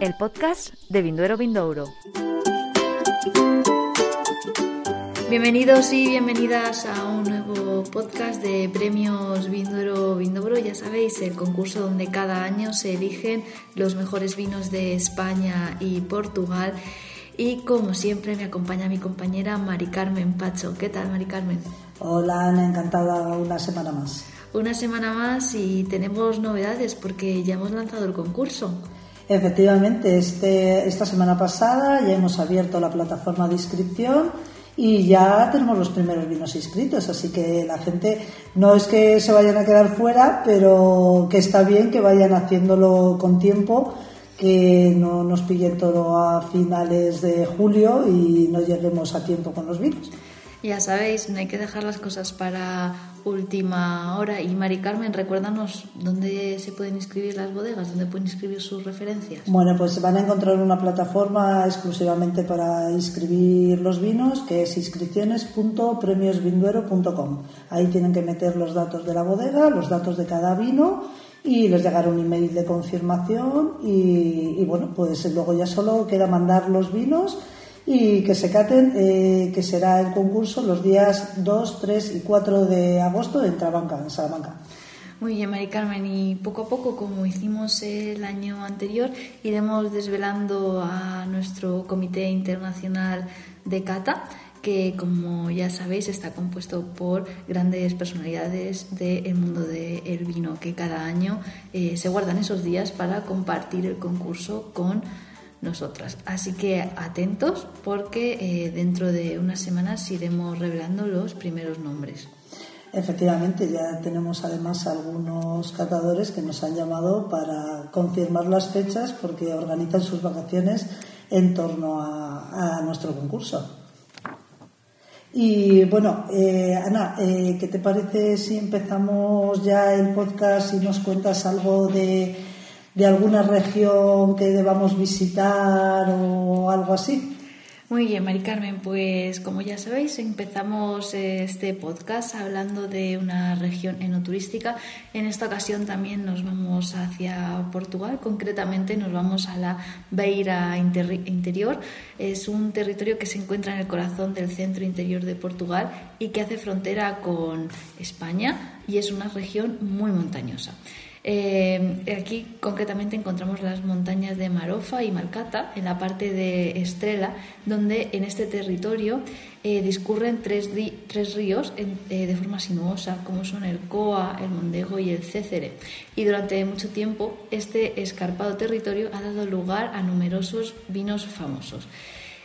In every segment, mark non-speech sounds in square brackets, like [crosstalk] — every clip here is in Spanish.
El podcast de Vinduero Vindouro. Bienvenidos y bienvenidas a un nuevo podcast de premios Vinduero Vindouro. Ya sabéis, el concurso donde cada año se eligen los mejores vinos de España y Portugal. Y como siempre me acompaña mi compañera Mari Carmen Pacho. ¿Qué tal, Mari Carmen? Hola, Ana, encantada una semana más. Una semana más y tenemos novedades porque ya hemos lanzado el concurso. Efectivamente, este, esta semana pasada ya hemos abierto la plataforma de inscripción y ya tenemos los primeros vinos inscritos, así que la gente no es que se vayan a quedar fuera, pero que está bien que vayan haciéndolo con tiempo, que no nos pillen todo a finales de julio y no lleguemos a tiempo con los vinos. Ya sabéis, no hay que dejar las cosas para última hora. Y Mari Carmen, recuérdanos dónde se pueden inscribir las bodegas, dónde pueden inscribir sus referencias. Bueno, pues van a encontrar una plataforma exclusivamente para inscribir los vinos, que es inscripciones.premiosvinduero.com. Ahí tienen que meter los datos de la bodega, los datos de cada vino y les llegará un email de confirmación y, y bueno, pues luego ya solo queda mandar los vinos y que se caten, eh, que será el concurso los días 2, 3 y 4 de agosto en Trabanca, en Salamanca. Muy bien, Mari Carmen, y poco a poco, como hicimos el año anterior, iremos desvelando a nuestro Comité Internacional de Cata, que como ya sabéis está compuesto por grandes personalidades del mundo del vino, que cada año eh, se guardan esos días para compartir el concurso con nosotras. Así que atentos porque eh, dentro de unas semanas iremos revelando los primeros nombres. Efectivamente, ya tenemos además algunos catadores que nos han llamado para confirmar las fechas porque organizan sus vacaciones en torno a, nuestro concurso. Y bueno, eh, Ana, eh, ¿qué te parece si empezamos ya el podcast y nos cuentas algo de de alguna región que debamos visitar o algo así. Muy bien, Mari Carmen, pues como ya sabéis, empezamos este podcast hablando de una región enoturística. En esta ocasión también nos vamos hacia Portugal, concretamente nos vamos a la Beira Interior. Es un territorio que se encuentra en el corazón del centro interior de Portugal y que hace frontera con España y es una región muy montañosa. Eh, aquí concretamente encontramos las montañas de Marofa y Malcata, en la parte de Estrela, donde en este territorio eh, discurren tres, ríos eh, de forma sinuosa, como son el Coa, el Mondego y el Cécere. Y durante mucho tiempo este escarpado territorio ha dado lugar a numerosos vinos famosos.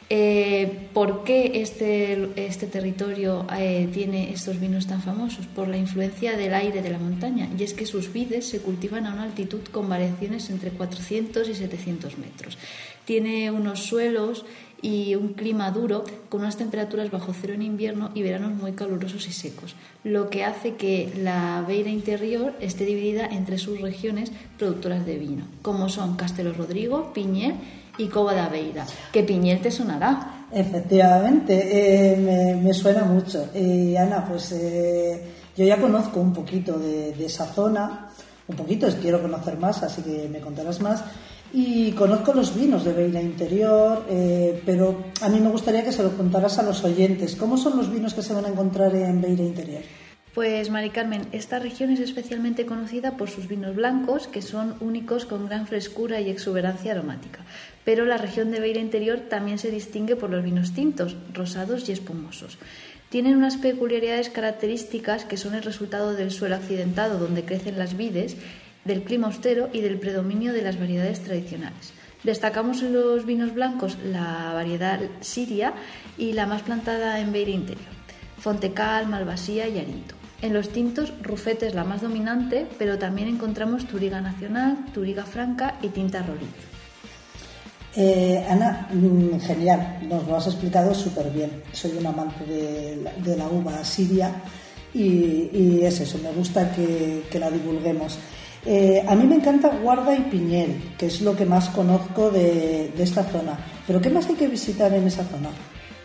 Eh, ¿Por qué este, este territorio eh, tiene estos vinos tan famosos? Por la influencia del aire de la montaña. Y es que sus vides se cultivan a una altitud con variaciones entre 400 y 700 metros. Tiene unos suelos y un clima duro con unas temperaturas bajo cero en invierno y veranos muy calurosos y secos, lo que hace que la Beira interior esté dividida entre sus regiones productoras de vino, como son Castelo Rodrigo, Piñel y Coba de Aveira. ¿Qué piñel te sonará? Efectivamente, eh, me, suena mucho. Ana, pues eh, yo ya conozco un poquito de, esa zona, un poquito, quiero conocer más, así que me contarás más. Y conozco los vinos de Beira Interior, eh, pero a mí me gustaría que se lo contaras a los oyentes. ¿Cómo son los vinos que se van a encontrar en Beira Interior? Pues Mari Carmen, esta región es especialmente conocida por sus vinos blancos, que son únicos con gran frescura y exuberancia aromática. Pero la región de Beira Interior también se distingue por los vinos tintos, rosados y espumosos. Tienen unas peculiaridades características que son el resultado del suelo accidentado donde crecen las vides, del clima austero y del predominio de las variedades tradicionales. Destacamos en los vinos blancos la variedad siria y la más plantada en Beira Interior, Fontecal, Malvasía y Arinto. En los tintos, Rufete es la más dominante, pero también encontramos Turiga Nacional, Turiga Franca y Tinta Roriz. Eh, Ana, mm, genial, nos lo has explicado súper bien. Soy un amante de la, uva siria y, es eso, me gusta que, la divulguemos. Eh, a mí me encanta Guarda y Piñel, que es lo que más conozco de esta zona. Pero ¿qué más hay que visitar en esa zona?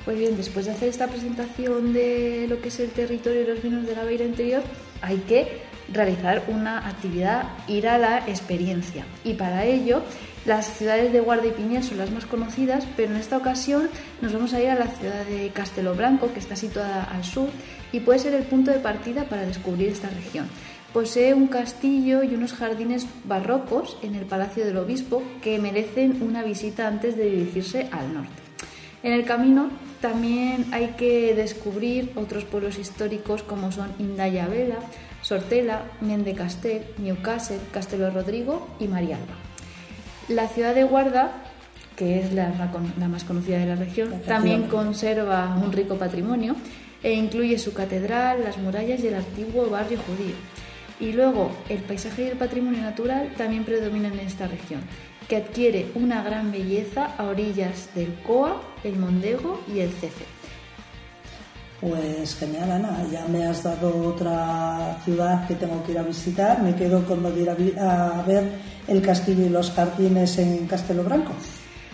Pues bien, después de hacer esta presentación de lo que es el territorio y los vinos de la Beira Interior, hay que realizar una actividad, ir a la experiencia. Y para ello, las ciudades de Guarda y Piña son las más conocidas, pero en esta ocasión nos vamos a ir a la ciudad de Castelo Branco, que está situada al sur y puede ser el punto de partida para descubrir esta región. Posee un castillo y unos jardines barrocos en el Palacio del Obispo que merecen una visita antes de dirigirse al norte. En el camino también hay que descubrir otros pueblos históricos como son Indaya Vela, Sortela, Mendecastel, Newcastle, Castelo Rodrigo y Marialba. La ciudad de Guarda, que es la, más conocida de la región, también conserva un rico patrimonio e incluye su catedral, las murallas y el antiguo barrio judío. Y luego el paisaje y el patrimonio natural también predominan en esta región, que adquiere una gran belleza a orillas del Coa, el Mondego y el Cefe. Pues genial, Ana. Ya me has dado otra ciudad que tengo que ir a visitar. Me quedo con lo de ir a, ver el castillo y los jardines en Castelo Branco.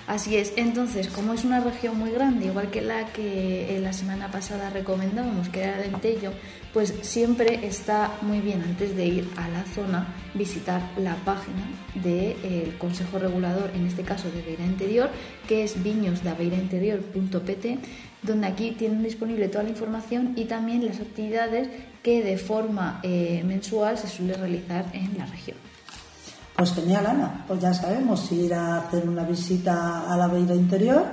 Así es, entonces, como es una región muy grande, igual que la que la semana pasada recomendábamos, que era Dentello, pues siempre está muy bien antes de ir a la zona visitar la página del Consejo Regulador, en este caso de Beira Interior, que es viñosdabeirainterior.pt, donde aquí tienen disponible toda la información y también las actividades que de forma eh, mensual se suele realizar en la región. Pues genial, Ana. Pues ya sabemos ir a hacer una visita a la Beira Interior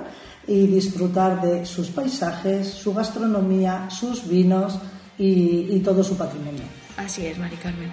y disfrutar de sus paisajes, su gastronomía, sus vinos y, y todo su patrimonio. Así es, Mari Carmen.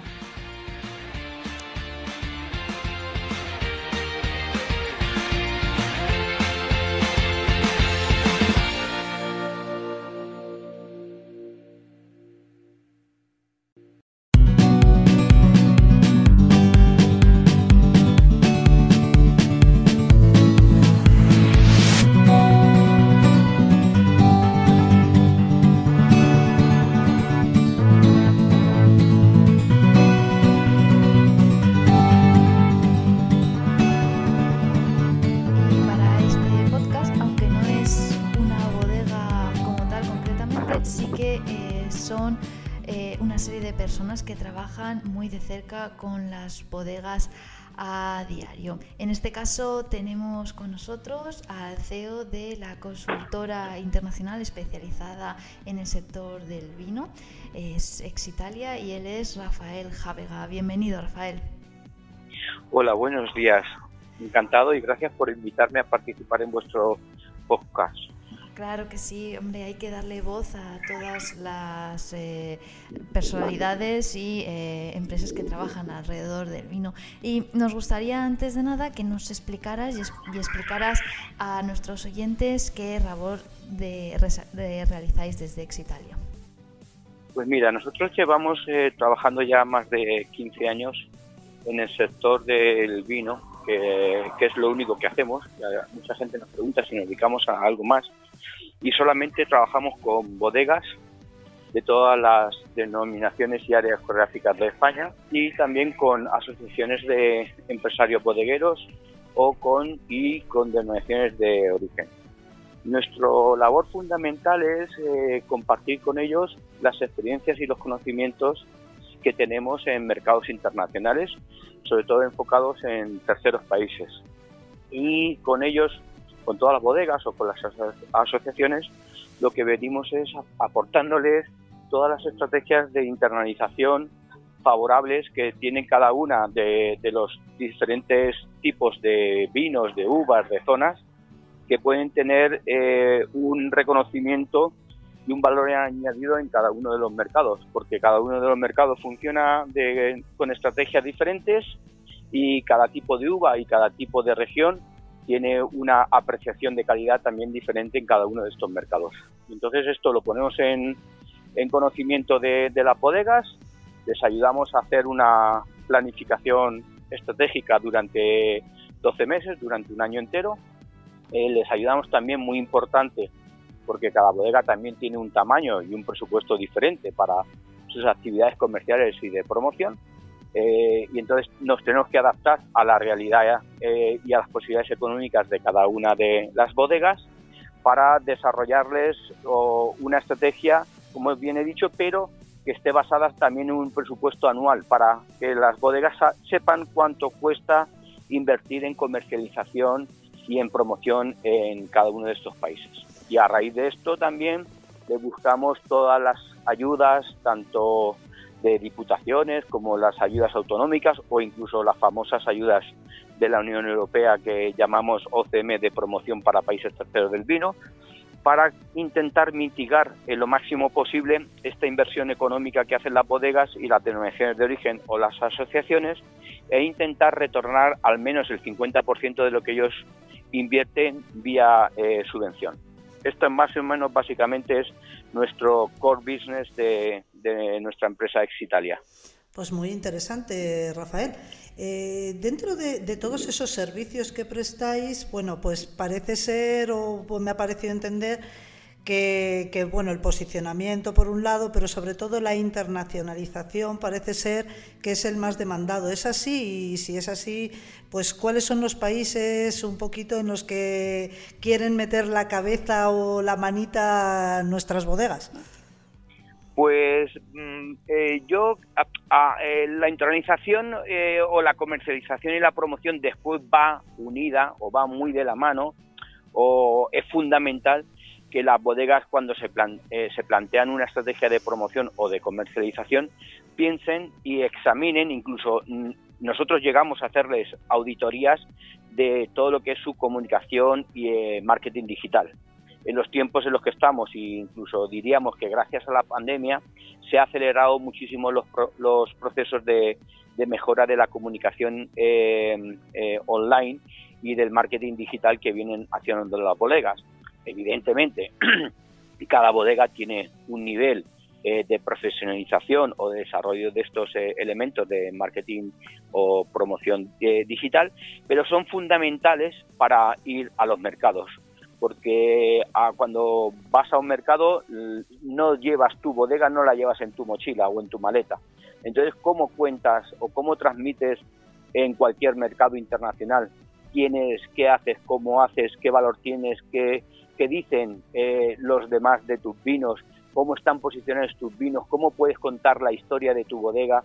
Muy de cerca con las bodegas a diario. En este caso tenemos con nosotros al CEO de la consultora internacional especializada en el sector del vino, es Exitalia y él es Rafael Javega. Bienvenido, Rafael. Hola, buenos días. Encantado y gracias por invitarme a participar en vuestro podcast. Claro que sí, hombre, hay que darle voz a todas las eh, personalidades y eh, empresas que trabajan alrededor del vino. Y nos gustaría, antes de nada, que nos explicaras y, explicaras a nuestros oyentes qué labor de, realizáis desde Exitalia. Pues mira, nosotros llevamos eh, trabajando ya más de 15 años en el sector del vino, que, que es lo único que hacemos. Mucha gente nos pregunta si nos dedicamos a algo más y solamente trabajamos con bodegas de todas las denominaciones y áreas geográficas de España y también con asociaciones de empresarios bodegueros o con y con denominaciones de origen. Nuestra labor fundamental es eh, compartir con ellos las experiencias y los conocimientos que tenemos en mercados internacionales, sobre todo enfocados en terceros países. Y con ellos con todas las bodegas o con las asociaciones, lo que venimos es aportándoles todas las estrategias de internalización favorables que tienen cada una de, los diferentes tipos de vinos, de uvas, de zonas, que pueden tener eh, un reconocimiento y un valor añadido en cada uno de los mercados, porque cada uno de los mercados funciona con estrategias diferentes y cada tipo de uva y cada tipo de región tiene una apreciación de calidad también diferente en cada uno de estos mercados. Entonces esto lo ponemos en, conocimiento de, las bodegas, les ayudamos a hacer una planificación estratégica durante 12 meses, durante un año entero. Eh, les ayudamos también, muy importante, porque cada bodega también tiene un tamaño y un presupuesto diferente para sus actividades comerciales y de promoción eh, y entonces nos tenemos que adaptar a la realidad eh, y a las posibilidades económicas de cada una de las bodegas para desarrollarles una estrategia, como bien he dicho, pero que esté basada también en un presupuesto anual para que las bodegas sepan cuánto cuesta invertir en comercialización y en promoción en cada uno de estos países. Y a raíz de esto también le buscamos todas las ayudas, tanto de diputaciones como las ayudas autonómicas o incluso las famosas ayudas de la Unión Europea que llamamos OCM de promoción para países terceros del vino, para intentar mitigar en lo máximo posible esta inversión económica que hacen las bodegas y las denominaciones de origen o las asociaciones e intentar retornar al menos el 50% de lo que ellos invierten vía eh, subvención. Esto más o menos básicamente es nuestro core business de, nuestra empresa Exitalia. Pues muy interesante, Rafael. Eh, dentro de, todos esos servicios que prestáis, bueno, pues parece ser, o me ha parecido entender, que, bueno, el posicionamiento por un lado, pero sobre todo la internacionalización parece ser que es el más demandado. ¿Es así? Y si es así, pues ¿cuáles son los países un poquito en los que quieren meter la cabeza o la manita nuestras bodegas? Pues mm, eh, yo, eh, la internalización eh, o la comercialización y la promoción después va unida o va muy de la mano o es fundamental que las bodegas cuando se, eh, se plantean una estrategia de promoción o de comercialización piensen y examinen, incluso mm, nosotros llegamos a hacerles auditorías de todo lo que es su comunicación y eh, marketing digital. En los tiempos en los que estamos, e incluso diríamos que gracias a la pandemia, se ha acelerado muchísimo los, los procesos de, mejora de la comunicación eh, online y del marketing digital que vienen haciendo las bodegas. Evidentemente, [clears throat] cada bodega tiene un nivel eh, de profesionalización o de desarrollo de estos eh, elementos de marketing o promoción eh, digital, pero son fundamentales para ir a los mercados, porque ah, cuando vas a un mercado no llevas tu bodega, no la llevas en tu mochila o en tu maleta. Entonces, ¿cómo cuentas o cómo transmites en cualquier mercado internacional quién es, qué haces, cómo haces, qué valor tienes, qué dicen eh, los demás de tus vinos, cómo están posicionados tus vinos, cómo puedes contar la historia de tu bodega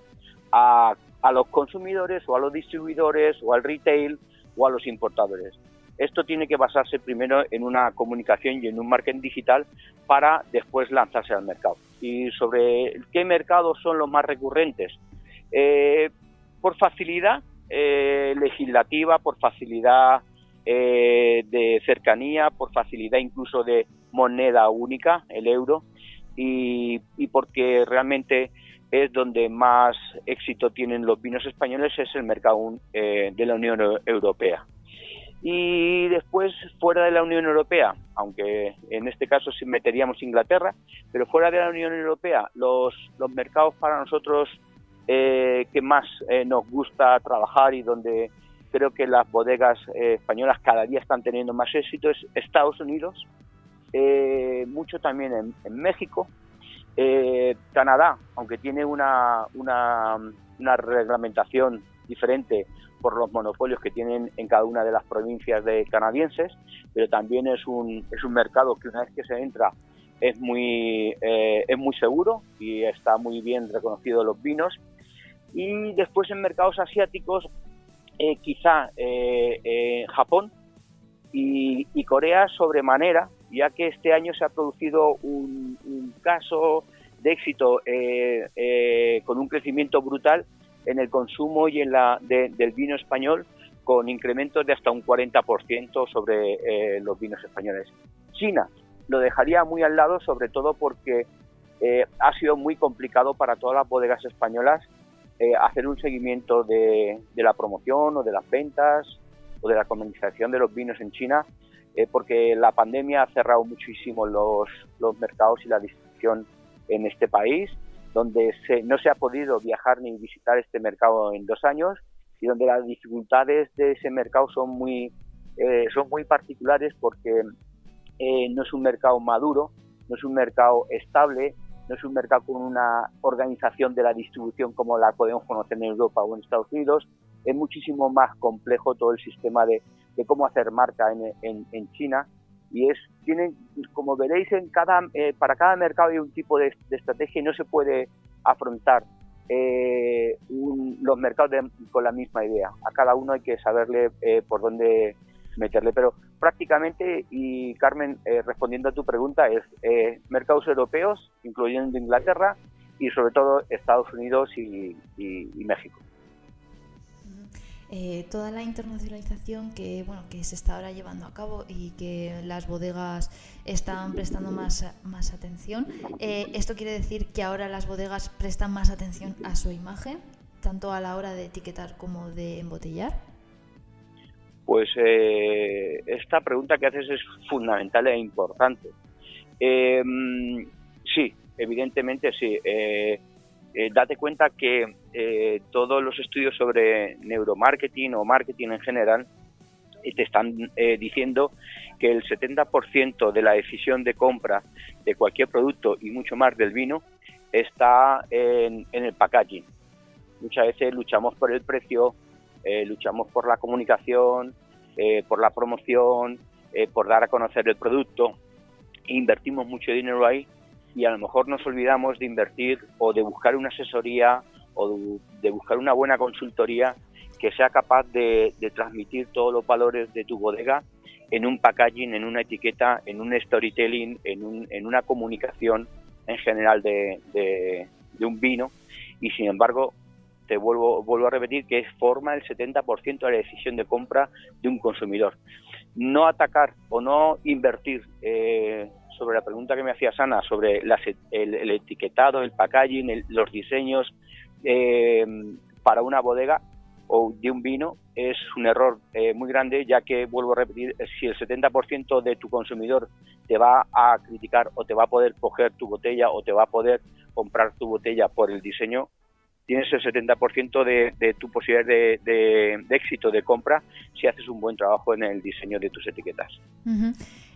a, a los consumidores o a los distribuidores o al retail o a los importadores. Esto tiene que basarse primero en una comunicación y en un marketing digital para después lanzarse al mercado. Y sobre qué mercados son los más recurrentes. Eh, por facilidad eh, legislativa, por facilidad eh, de cercanía, por facilidad incluso de moneda única, el euro, y, porque realmente es donde más éxito tienen los vinos españoles, es el mercado eh, de la Unión Europea. Y después, fuera de la Unión Europea, aunque en este caso meteríamos Inglaterra, pero fuera de la Unión Europea, los, los mercados para nosotros eh, que más nos gusta trabajar y donde creo que las bodegas eh, españolas cada día están teniendo más éxito, es Estados Unidos, eh, mucho también en, México, eh, Canadá, aunque tiene una, una, una, reglamentación diferente por los monopolios que tienen en cada una de las provincias de canadienses, pero también es un, es un mercado que una vez que se entra es muy, es muy seguro y está muy bien reconocido los vinos. Y después en mercados asiáticos eh, quizá eh, eh, Japón y, Corea sobremanera, ya que este año se ha producido un, caso de éxito con un crecimiento brutal en el consumo y en la del vino español, con incrementos de hasta un 40% sobre los vinos españoles. China lo dejaría muy al lado, sobre todo porque ha sido muy complicado para todas las bodegas españolas eh, hacer un seguimiento de, la promoción o de las ventas o de la comercialización de los vinos en China, eh, porque la pandemia ha cerrado muchísimo los mercados y la distribución en este país, donde no se ha podido viajar ni visitar este mercado en dos años y donde las dificultades de ese mercado son muy, eh, son muy particulares porque no es un mercado maduro, no es un mercado estable, no es un mercado con una organización de la distribución como la podemos conocer en Europa o en Estados Unidos, es muchísimo más complejo todo el sistema de, cómo hacer marca en, China y es tienen como veréis en cada eh, para cada mercado hay un tipo de, estrategia y no se puede afrontar eh, los mercados con la misma idea. A cada uno hay que saberle eh, por dónde meterle. Pero prácticamente, y Carmen, eh, respondiendo a tu pregunta, es mercados europeos, incluyendo Inglaterra, y sobre todo Estados Unidos y México. Eh, toda la internacionalización que, bueno, que se está ahora llevando a cabo y que las bodegas están prestando más, más atención. Eh, ¿Esto quiere decir que ahora las bodegas prestan más atención a su imagen, tanto a la hora de etiquetar como de embotellar? Pues eh, esta pregunta que haces es fundamental e importante. sí, evidentemente sí. Date cuenta que eh, todos los estudios sobre neuromarketing o marketing en general eh, te están diciendo que el 70% de la decisión de compra de cualquier producto y mucho más del vino está en, el packaging. Muchas veces luchamos por el precio, luchamos por la comunicación, por la promoción, por dar a conocer el producto. Invertimos mucho dinero ahí y a lo mejor nos olvidamos de invertir o de buscar una asesoría o de buscar una buena consultoría que sea capaz de, transmitir todos los valores de tu bodega en un packaging, en una etiqueta, en un storytelling, en, un, en una comunicación en general de, de, un vino y sin embargo te vuelvo, vuelvo a repetir que forma el 70% de la decisión de compra de un consumidor. No atacar o no invertir eh, sobre la pregunta que me hacía Sana sobre el, etiquetado, el packaging, los diseños eh, para una bodega o de un vino es un error eh, muy grande, ya que, vuelvo a repetir, si el 70% de tu consumidor te va a criticar o te va a poder coger tu botella o te va a poder comprar tu botella por el diseño, tienes el 70% de, de tu posibilidad de, éxito de compra si haces un buen trabajo en el diseño de tus etiquetas.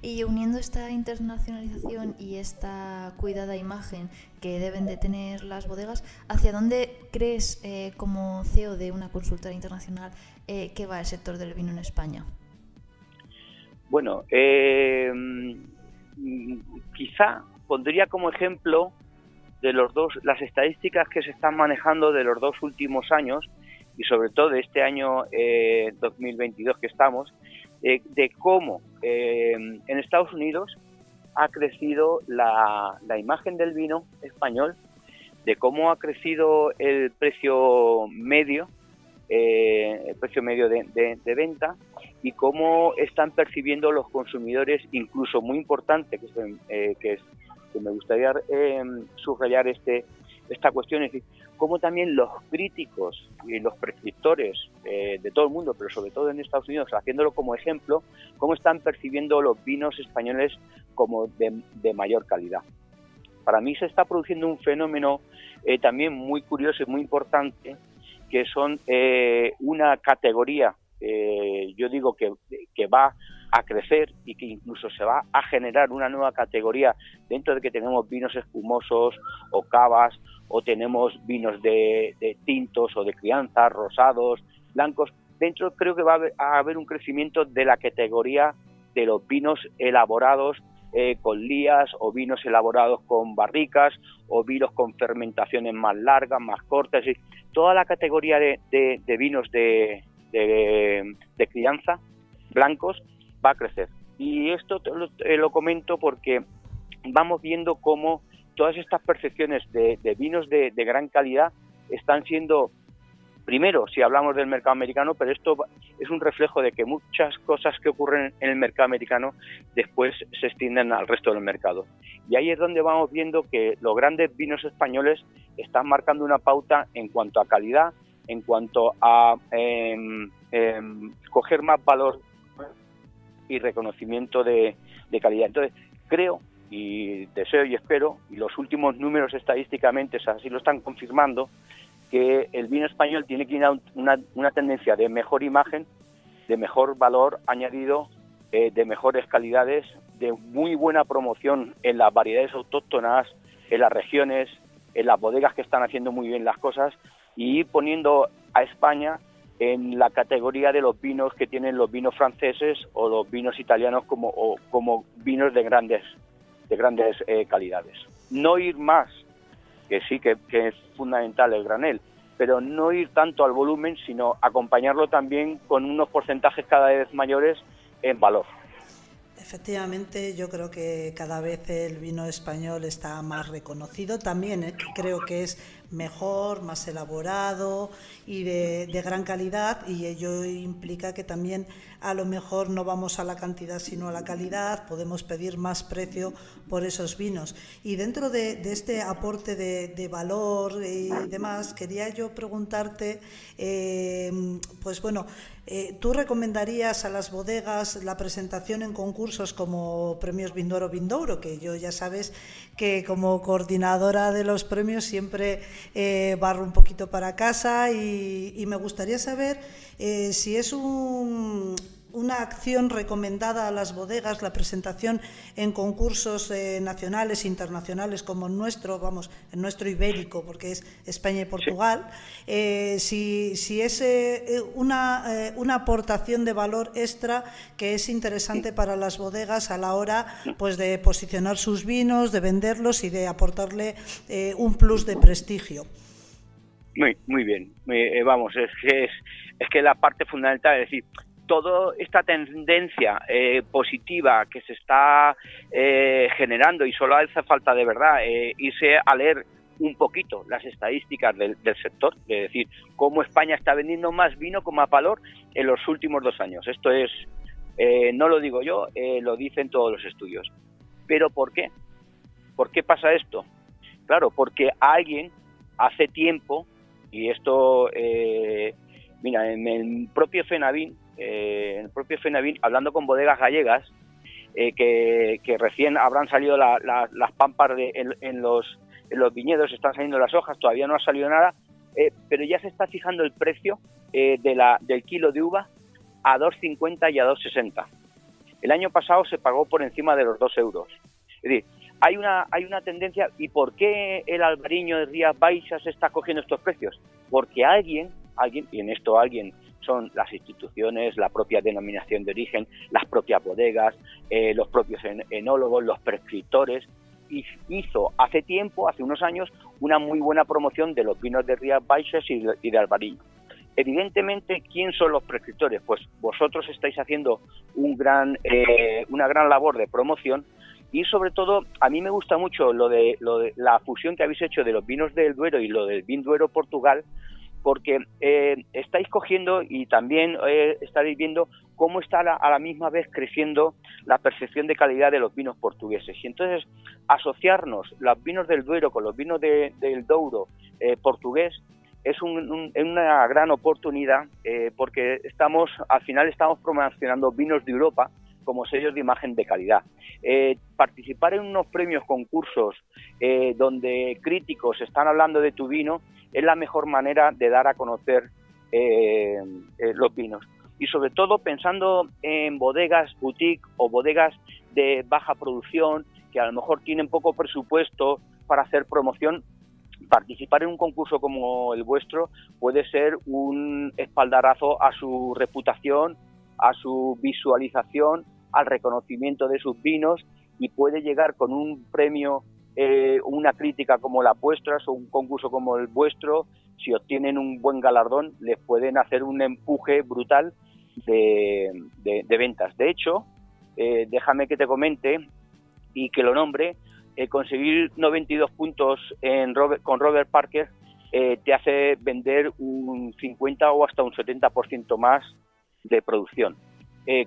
Y uniendo esta internacionalización y esta cuidada imagen que deben de tener las bodegas, ¿hacia dónde crees eh, como CEO de una consultora internacional eh, que va el sector del vino en España? Bueno, eh, quizá pondría como ejemplo de los dos, las estadísticas que se están manejando de los dos últimos años y sobre todo de este año 2022 eh, que estamos, eh, de cómo eh, en Estados Unidos ha crecido la, imagen del vino español, de cómo ha crecido el precio medio, el precio medio de, venta y cómo están percibiendo los consumidores, incluso muy importante, que, es que me gustaría eh, subrayar este, esta cuestión, es decir, cómo también los críticos y los prescriptores eh, de todo el mundo, pero sobre todo en Estados Unidos, haciéndolo como ejemplo, cómo están percibiendo los vinos españoles como de, mayor calidad. Para mí se está produciendo un fenómeno eh, también muy curioso y muy importante, que son una categoría, yo digo que, que va a crecer y que incluso se va a generar una nueva categoría dentro de que tenemos vinos espumosos o cavas o tenemos vinos de, tintos o de crianza, rosados, blancos. Dentro creo que va a haber un crecimiento de la categoría de los vinos elaborados eh, con lías o vinos elaborados con barricas o vinos con fermentaciones más largas, más cortas. Toda la categoría de, vinos de, de, crianza blancos va a crecer. Y esto te lo, comento porque vamos viendo cómo todas estas percepciones de, vinos de, gran calidad están siendo, primero, si hablamos del mercado americano, pero esto es un reflejo de que muchas cosas que ocurren en el mercado americano después se extienden al resto del mercado. Y ahí es donde vamos viendo que los grandes vinos españoles están marcando una pauta en cuanto a calidad, en cuanto a em, coger más valor y reconocimiento de, calidad. Entonces, creo y deseo y espero, y los últimos números estadísticamente así lo están confirmando, que el vino español tiene que ir a una, una tendencia de mejor imagen, de mejor valor añadido, eh, de mejores calidades, de muy buena promoción en las variedades autóctonas, en las regiones, en las bodegas que están haciendo muy bien las cosas y poniendo a España en la categoría de los vinos que tienen los vinos franceses o los vinos italianos como, como vinos de grandes, de grandes eh, calidades. No ir más que sí que, es fundamental el granel, pero no ir tanto al volumen, sino acompañarlo también con unos porcentajes cada vez mayores en valor. Efectivamente, yo creo que cada vez el vino español está más reconocido. También eh, creo que es mejor, más elaborado y de, gran calidad y ello implica que también a lo mejor no vamos a la cantidad sino a la calidad, podemos pedir más precio por esos vinos. Y dentro de, este aporte de, valor y demás, quería yo preguntarte, eh, pues bueno, eh, ¿Tú recomendarías a las bodegas la presentación en concursos como Premios Vindoro Vindouro? Que yo ya sabes que como coordinadora de los premios siempre eh, barro un poquito para casa y, me gustaría saber eh, si es un, una acción recomendada a las bodegas, la presentación en concursos eh, nacionales e internacionales como el nuestro, vamos, el nuestro ibérico, porque es España y Portugal, eh, si, si, es eh, una, una, aportación de valor extra que es interesante para las bodegas a la hora pues, de posicionar sus vinos, de venderlos y de aportarle un plus de prestigio. Muy, muy bien. vamos, es que es, es que la parte fundamental, es decir, toda esta tendencia eh, positiva que se está eh, generando y solo hace falta de verdad eh, irse a leer un poquito las estadísticas del, sector, es decir, cómo España está vendiendo más vino como valor en los últimos dos años. Esto es, no lo digo yo, lo dicen todos los estudios. ¿Pero por qué? ¿Por qué pasa esto? Claro, porque alguien hace tiempo, y esto, mira, en el propio FENAVIN eh, el propio FENAVIN, hablando con bodegas gallegas, eh, que, recién habrán salido las pampas en, los, viñedos, están saliendo las hojas, todavía no ha salido nada, eh, pero ya se está fijando el precio de la, del kilo de uva a 2,50 y a 2,60. El año pasado se pagó por encima de los 2 euros. Es decir, hay una, hay una tendencia, ¿y por qué el albariño de Rías Baixas está cogiendo estos precios? Porque alguien, alguien, y en esto alguien son las instituciones, la propia denominación de origen, las propias bodegas, eh, los propios enólogos, los prescriptores. Y hizo hace tiempo, hace unos años, una muy buena promoción de los vinos de Rías Baixas y de, Albariño. Evidentemente, ¿quién son los prescriptores? Pues vosotros estáis haciendo un gran, eh, una gran labor de promoción y sobre todo a mí me gusta mucho lo de, lo de la fusión que habéis hecho de los vinos del Duero y lo del vin Duero Portugal, porque eh, estáis cogiendo y también eh, estaréis viendo cómo está a la misma vez creciendo la percepción de calidad de los vinos portugueses. Y entonces asociarnos los vinos del Duero con los vinos del Douro eh, portugués es una gran oportunidad porque estamos al final estamos promocionando vinos de Europa como sellos de imagen de calidad. participar en unos premios, concursos, donde críticos están hablando de tu vino, es la mejor manera de dar a conocer eh, eh, los vinos. Y sobre todo pensando en bodegas boutique o bodegas de baja producción que a lo mejor tienen poco presupuesto para hacer promoción, participar en un concurso como el vuestro puede ser un espaldarazo a su reputación, a su visualización, al reconocimiento de sus vinos y puede llegar con un premio eh, una crítica como la vuestra o un concurso como el vuestro, si obtienen un buen galardón, les pueden hacer un empuje brutal de, ventas. De hecho, eh, déjame que te comente y que lo nombre, eh, conseguir 92 puntos en con Robert Parker te hace vender un 50 o hasta un 70% más de producción.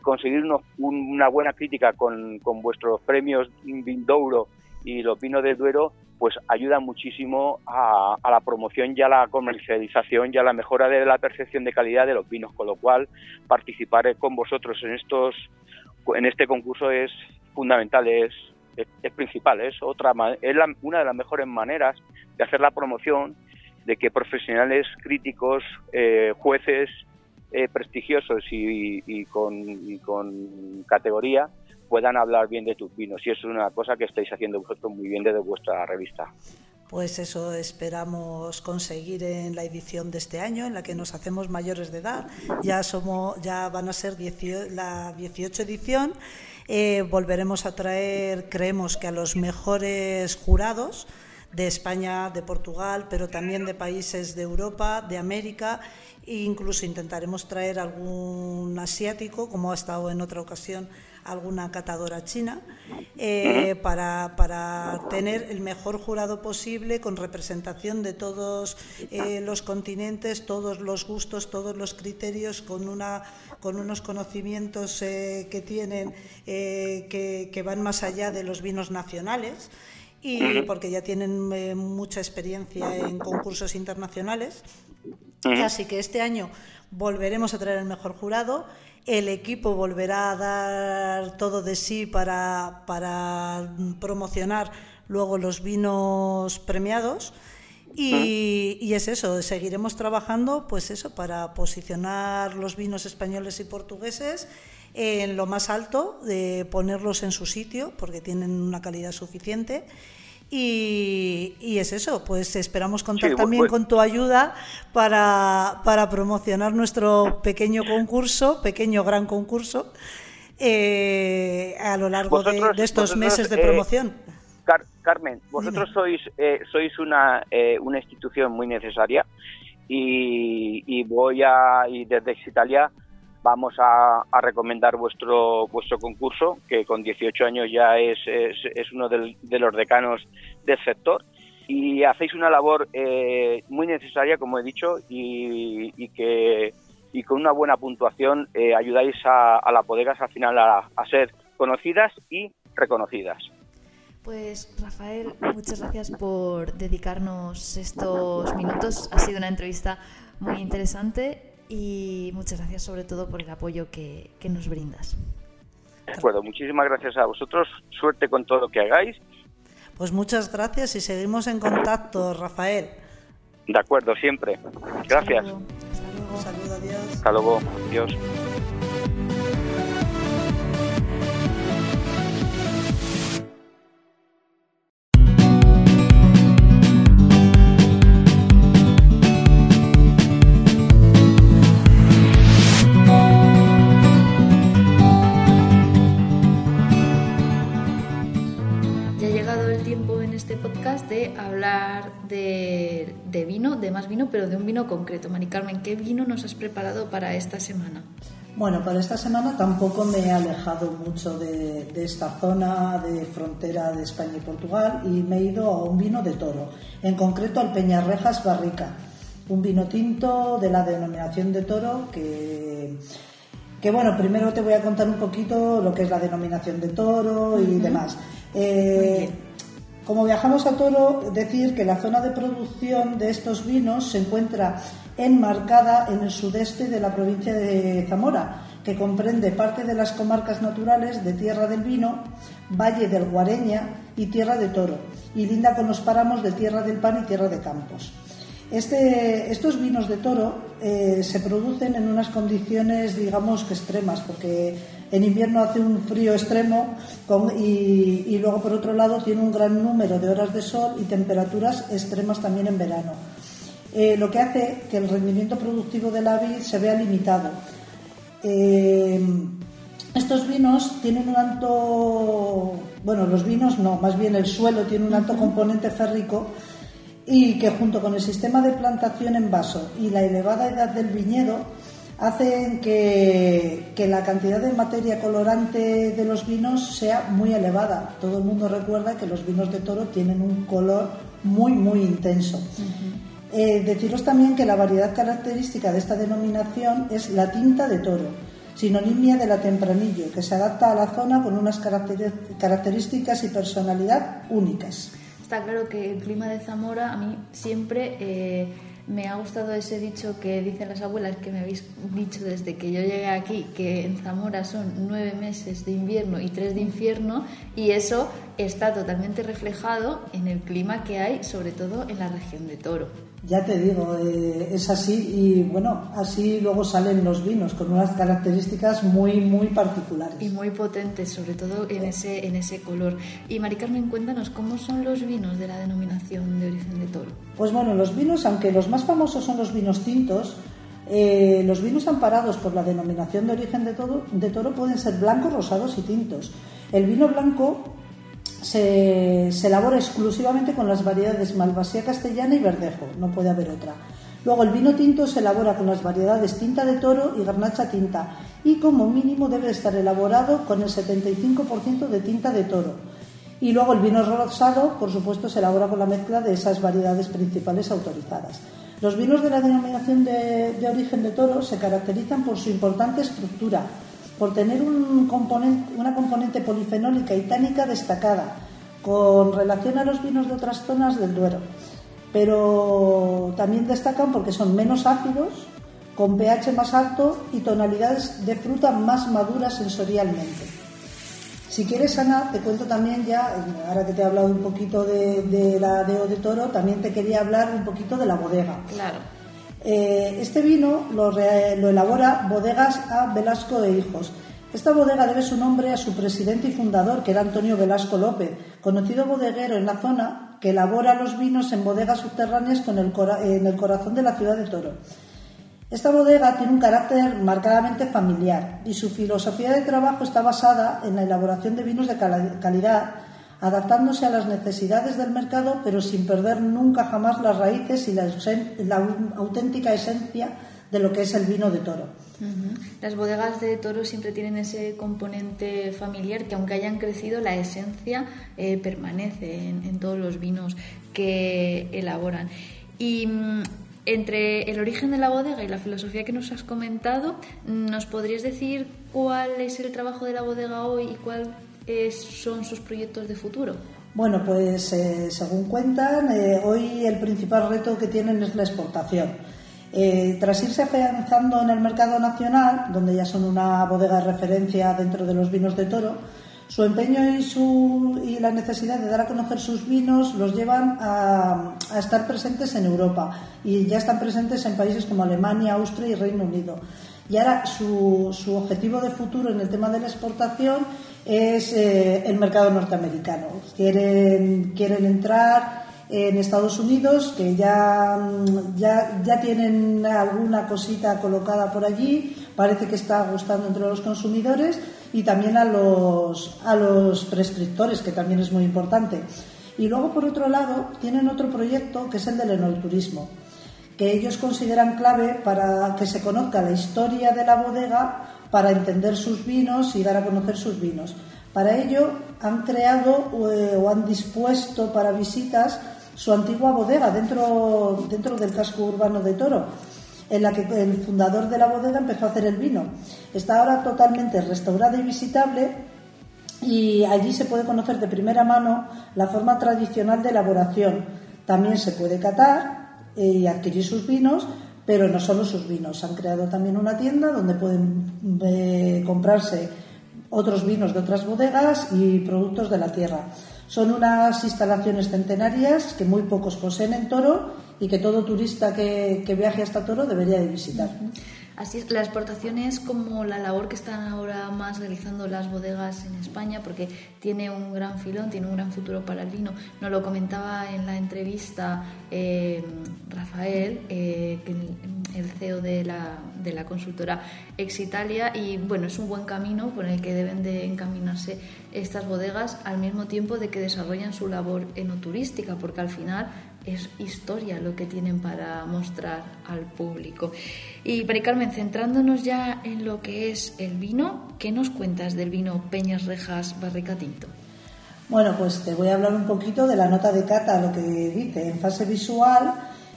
conseguir una buena crítica con, con vuestros premios Vindouro y los vinos de Duero pues ayudan muchísimo a, la promoción y a la comercialización y a la mejora de la percepción de calidad de los vinos, con lo cual participar con vosotros en estos en este concurso es fundamental, es, es, principal, es otra es una de las mejores maneras de hacer la promoción de que profesionales críticos, eh, jueces eh, prestigiosos y, con, y con categoría puedan hablar bien de tus vinos. Y es una cosa que estáis haciendo vosotros muy bien desde vuestra revista. Pues eso esperamos conseguir en la edición de este año, en la que nos hacemos mayores de edad. Ya somos, ya van a ser la 18 edición. Eh, volveremos a traer, creemos que a los mejores jurados de España, de Portugal, pero también de países de Europa, de América e incluso intentaremos traer algún asiático, como ha estado en otra ocasión alguna catadora china, eh, para, para, tener el mejor jurado posible con representación de todos eh, los continentes, todos los gustos, todos los criterios, con, una, con unos conocimientos eh, que tienen que, que, van más allá de los vinos nacionales y porque ya tienen mucha experiencia en concursos internacionales. Así que este año volveremos a traer el mejor jurado el equipo volverá a dar todo de sí para, para promocionar luego los vinos premiados. Y, es eso, seguiremos trabajando, pues eso, para posicionar los vinos españoles y portugueses en lo más alto, de ponerlos en su sitio, porque tienen una calidad suficiente y, es eso, pues esperamos contar también pues con tu ayuda para, para, promocionar nuestro pequeño concurso, pequeño gran concurso, eh, a lo largo de, estos meses de eh, promoción. Carmen, vosotros sois, eh, sois una, una institución muy necesaria y, y voy a, y desde Italia vamos a, recomendar vuestro vuestro concurso, que con 18 años ya es, es, uno de los decanos del sector. Y hacéis una labor eh, muy necesaria, como he dicho, y, que y con una buena puntuación eh, ayudáis a, a las bodegas al final a, a ser conocidas y reconocidas. Pues Rafael, muchas gracias por dedicarnos estos minutos. Ha sido una entrevista muy interesante y muchas gracias sobre todo por el apoyo que, nos brindas. De acuerdo, muchísimas gracias a vosotros, suerte con todo lo que hagáis. Pues muchas gracias y seguimos en contacto, Rafael. De acuerdo, siempre. Gracias. Hasta luego. Adiós. Hasta luego, adiós. Más vino, pero de un vino concreto. Mari Carmen, ¿qué vino nos has preparado para esta semana? Bueno, para esta semana tampoco me he alejado mucho de, esta zona de frontera de España y Portugal y me he ido a un vino de toro, en concreto al Peñarrejas Barrica, un vino tinto de la denominación de toro que, que bueno, primero te voy a contar un poquito lo que es la denominación de toro y demás. Eh, como viajamos a Toro, decir que la zona de producción de estos vinos se encuentra enmarcada en el sudeste de la provincia de Zamora, que comprende parte de las comarcas naturales de Tierra del Vino, Valle del Guareña y Tierra de Toro, y linda con los páramos de Tierra del Pan y Tierra de Campos. Este, estos vinos de toro eh, se producen en unas condiciones, digamos que extremas, porque en invierno hace un frío extremo y, luego, por otro lado, tiene un gran número de horas de sol y temperaturas extremas también en verano. Eh, lo que hace que el rendimiento productivo de la vid se vea limitado. Eh, estos vinos tienen un alto, bueno, los vinos no, más bien el suelo tiene un alto componente férrico y que junto con el sistema de plantación en vaso y la elevada edad del viñedo hacen que, la cantidad de materia colorante de los vinos sea muy elevada. Todo el mundo recuerda que los vinos de toro tienen un color muy, muy intenso. Eh, deciros también que la variedad característica de esta denominación es la tinta de toro, sinonimia de la tempranillo, que se adapta a la zona con unas características y personalidad únicas. Está claro que el clima de Zamora a mí siempre eh, me ha gustado ese dicho que dicen las abuelas que me habéis dicho desde que yo llegué aquí, que en Zamora son nueve meses de invierno y tres de infierno, y eso está totalmente reflejado en el clima que hay, sobre todo en la región de Toro. Ya te digo, eh, es así y bueno, así luego salen los vinos con unas características muy, muy particulares. Y muy potentes, sobre todo en ese, en ese color. Y Mari Carmen, cuéntanos, ¿cómo son los vinos de la denominación de origen de toro? Pues bueno, los vinos, aunque los más famosos son los vinos tintos, eh, los vinos amparados por la denominación de origen de, de toro pueden ser blancos, rosados y tintos. El vino blanco se, elabora exclusivamente con las variedades Malvasía castellana y Verdejo, no puede haber otra. Luego el vino tinto se elabora con las variedades tinta de toro y garnacha tinta y como mínimo debe estar elaborado con el 75% de tinta de toro. Y luego el vino rosado, por supuesto, se elabora con la mezcla de esas variedades principales autorizadas. Los vinos de la denominación de, origen de toro se caracterizan por su importante estructura, por tener un componente, una componente polifenólica y tánica destacada, con relación a los vinos de otras zonas del Duero pero también destacan porque son menos ácidos, con pH más alto y tonalidades de fruta más maduras sensorialmente. Si quieres, Ana, te cuento también ya, ahora que te he hablado un poquito de, la Deo de Toro, también te quería hablar un poquito de la bodega. Claro. Eh, este vino lo, elabora Bodegas A. Velasco e Hijos. Esta bodega debe su nombre a su presidente y fundador, que era Antonio Velasco López, conocido bodeguero en la zona que elabora los vinos en bodegas subterráneas con el en el corazón de la ciudad de Toro. Esta bodega tiene un carácter marcadamente familiar y su filosofía de trabajo está basada en la elaboración de vinos de calidad, adaptándose a las necesidades del mercado, pero sin perder nunca jamás las raíces y la, auténtica esencia de lo que es el vino de toro. Las bodegas de toro siempre tienen ese componente familiar que aunque hayan crecido, la esencia eh, permanece en, todos los vinos que elaboran. Y mm, entre el origen de la bodega y la filosofía que nos has comentado, ¿nos podrías decir cuál es el trabajo de la bodega hoy y cuáles son sus proyectos de futuro? Bueno, pues eh, según cuentan, eh, hoy el principal reto que tienen es la exportación. Eh, tras irse afianzando en el mercado nacional, donde ya son una bodega de referencia dentro de los vinos de toro, su empeño y, su, y la necesidad de dar a conocer sus vinos los llevan a, estar presentes en Europa y ya están presentes en países como Alemania, Austria y Reino Unido. Y ahora su, objetivo de futuro en el tema de la exportación es eh, el mercado norteamericano. Quieren, quieren entrar en Estados Unidos, que ya, ya, ya tienen alguna cosita colocada por allí, parece que está gustando entre los consumidores y también a los, a los prescriptores, que también es muy importante. Y luego, por otro lado, tienen otro proyecto que es el del enoturismo, que ellos consideran clave para que se conozca la historia de la bodega, para entender sus vinos y dar a conocer sus vinos. Para ello han creado eh, o han dispuesto para visitas su antigua bodega dentro, dentro del casco urbano de Toro, en la que el fundador de la bodega empezó a hacer el vino. Está ahora totalmente restaurada y visitable y allí se puede conocer de primera mano la forma tradicional de elaboración. También se puede catar y adquirir sus vinos, pero no solo sus vinos. Han creado también una tienda donde pueden eh, comprarse otros vinos de otras bodegas y productos de la tierra. Son unas instalaciones centenarias que muy pocos poseen en Toro y que todo turista que, viaje hasta Toro debería de visitar. Así es, la exportación es como la labor que están ahora más realizando las bodegas en España, porque tiene un gran filón, tiene un gran futuro para el vino. Nos lo comentaba en la entrevista eh, Rafael, eh, el CEO de la, de la consultora Exitalia, y bueno, es un buen camino por el que deben de encaminarse estas bodegas al mismo tiempo de que desarrollan su labor enoturística, porque al final es historia lo que tienen para mostrar al público. Y Mari Carmen, centrándonos ya en lo que es el vino, ¿qué nos cuentas del vino Peñas Rejas Barrica Tinto? Bueno, pues te voy a hablar un poquito de la nota de cata, lo que dice. En fase visual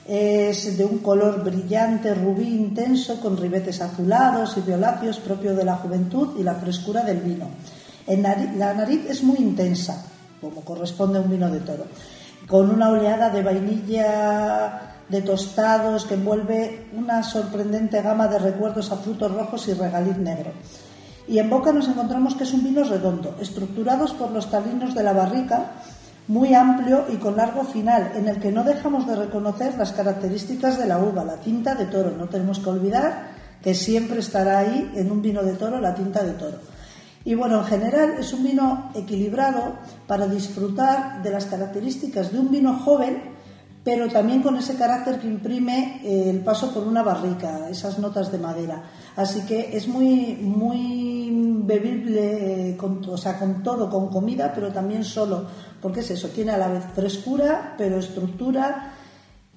es de un color brillante, rubí intenso, con ribetes azulados y violáceos propio de la juventud y la frescura del vino. En la nariz es muy intensa, como corresponde a un vino de toro con una oleada de vainilla de tostados que envuelve una sorprendente gama de recuerdos a frutos rojos y regaliz negro. Y en boca nos encontramos que es un vino redondo, estructurados por los talinos de la barrica, muy amplio y con largo final, en el que no dejamos de reconocer las características de la uva, la tinta de toro. No tenemos que olvidar que siempre estará ahí en un vino de toro la tinta de toro. Y bueno, en general es un vino equilibrado para disfrutar de las características de un vino joven, pero también con ese carácter que imprime eh, el paso por una barrica, esas notas de madera. Así que es muy, muy bebible, eh, con, o sea, con todo, con comida, pero también solo, porque es eso, tiene a la vez frescura, pero estructura.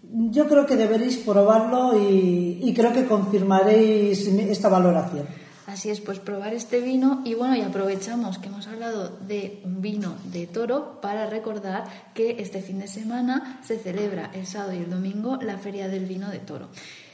Yo creo que deberéis probarlo y creo que confirmaréis esta valoración. Así es, pues probar este vino y bueno, y aprovechamos que hemos hablado de un vino de toro para recordar que este fin de semana se celebra el sábado y el domingo la Feria del Vino de Toro.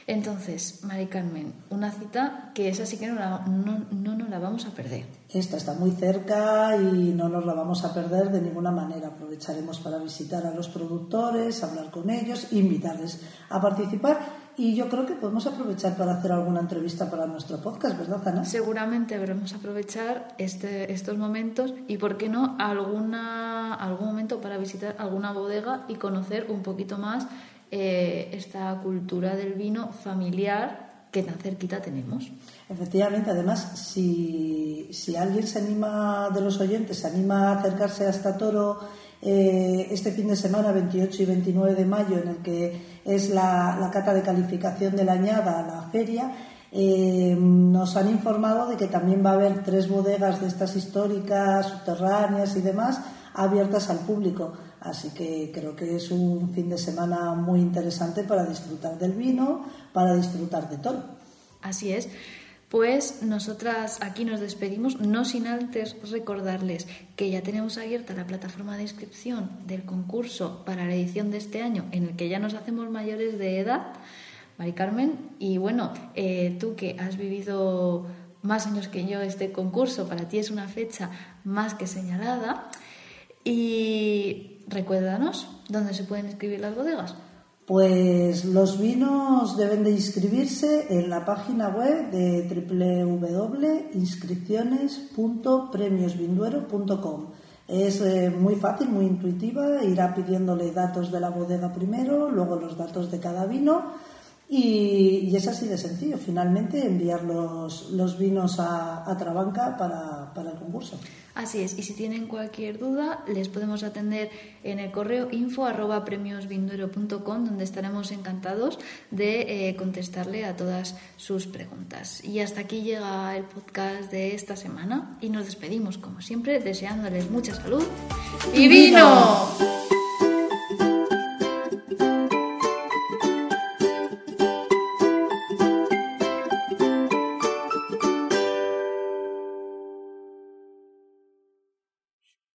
Entonces, Mari Carmen, una cita que esa sí que no, no, no nos la vamos a perder. Esta está muy cerca y no nos la vamos a perder de ninguna manera. Aprovecharemos para visitar a los productores, hablar con ellos, invitarles a participar y yo creo que podemos aprovechar para hacer alguna entrevista para nuestro podcast, ¿verdad, Ana? Seguramente veremos aprovechar este, estos momentos y, ¿por qué no, alguna, algún momento para visitar alguna bodega y conocer un poquito más eh, esta cultura del vino familiar que tan cerquita tenemos. Efectivamente, además, si, si alguien se anima de los oyentes, se anima a acercarse hasta Toro eh, este fin de semana, 28 y 29 de mayo, en el que es la, cata de calificación de la añada, la feria, eh, nos han informado de que también va a haber tres bodegas de estas históricas, subterráneas y demás, abiertas al público. Así que creo que es un fin de semana muy interesante para disfrutar del vino, para disfrutar de todo. Así es. Pues nosotras aquí nos despedimos, no sin antes recordarles que ya tenemos abierta la plataforma de inscripción del concurso para la edición de este año, en el que ya nos hacemos mayores de edad, Mari Carmen. Y bueno, eh, tú que has vivido más años que yo este concurso, para ti es una fecha más que señalada. Y recuérdanos dónde se pueden inscribir las bodegas. Pues los vinos deben de inscribirse en la página web de www.inscripciones.premiosvinduero.com. Es eh, muy fácil, muy intuitiva, irá pidiéndole datos de la bodega primero, luego los datos de cada vino y, es así de sencillo, finalmente enviar los, vinos a, a Trabanca para, para, el concurso. Así es, y si tienen cualquier duda, les podemos atender en el correo info arroba donde estaremos encantados de eh, contestarle a todas sus preguntas. Y hasta aquí llega el podcast de esta semana y nos despedimos, como siempre, deseándoles mucha salud y vino.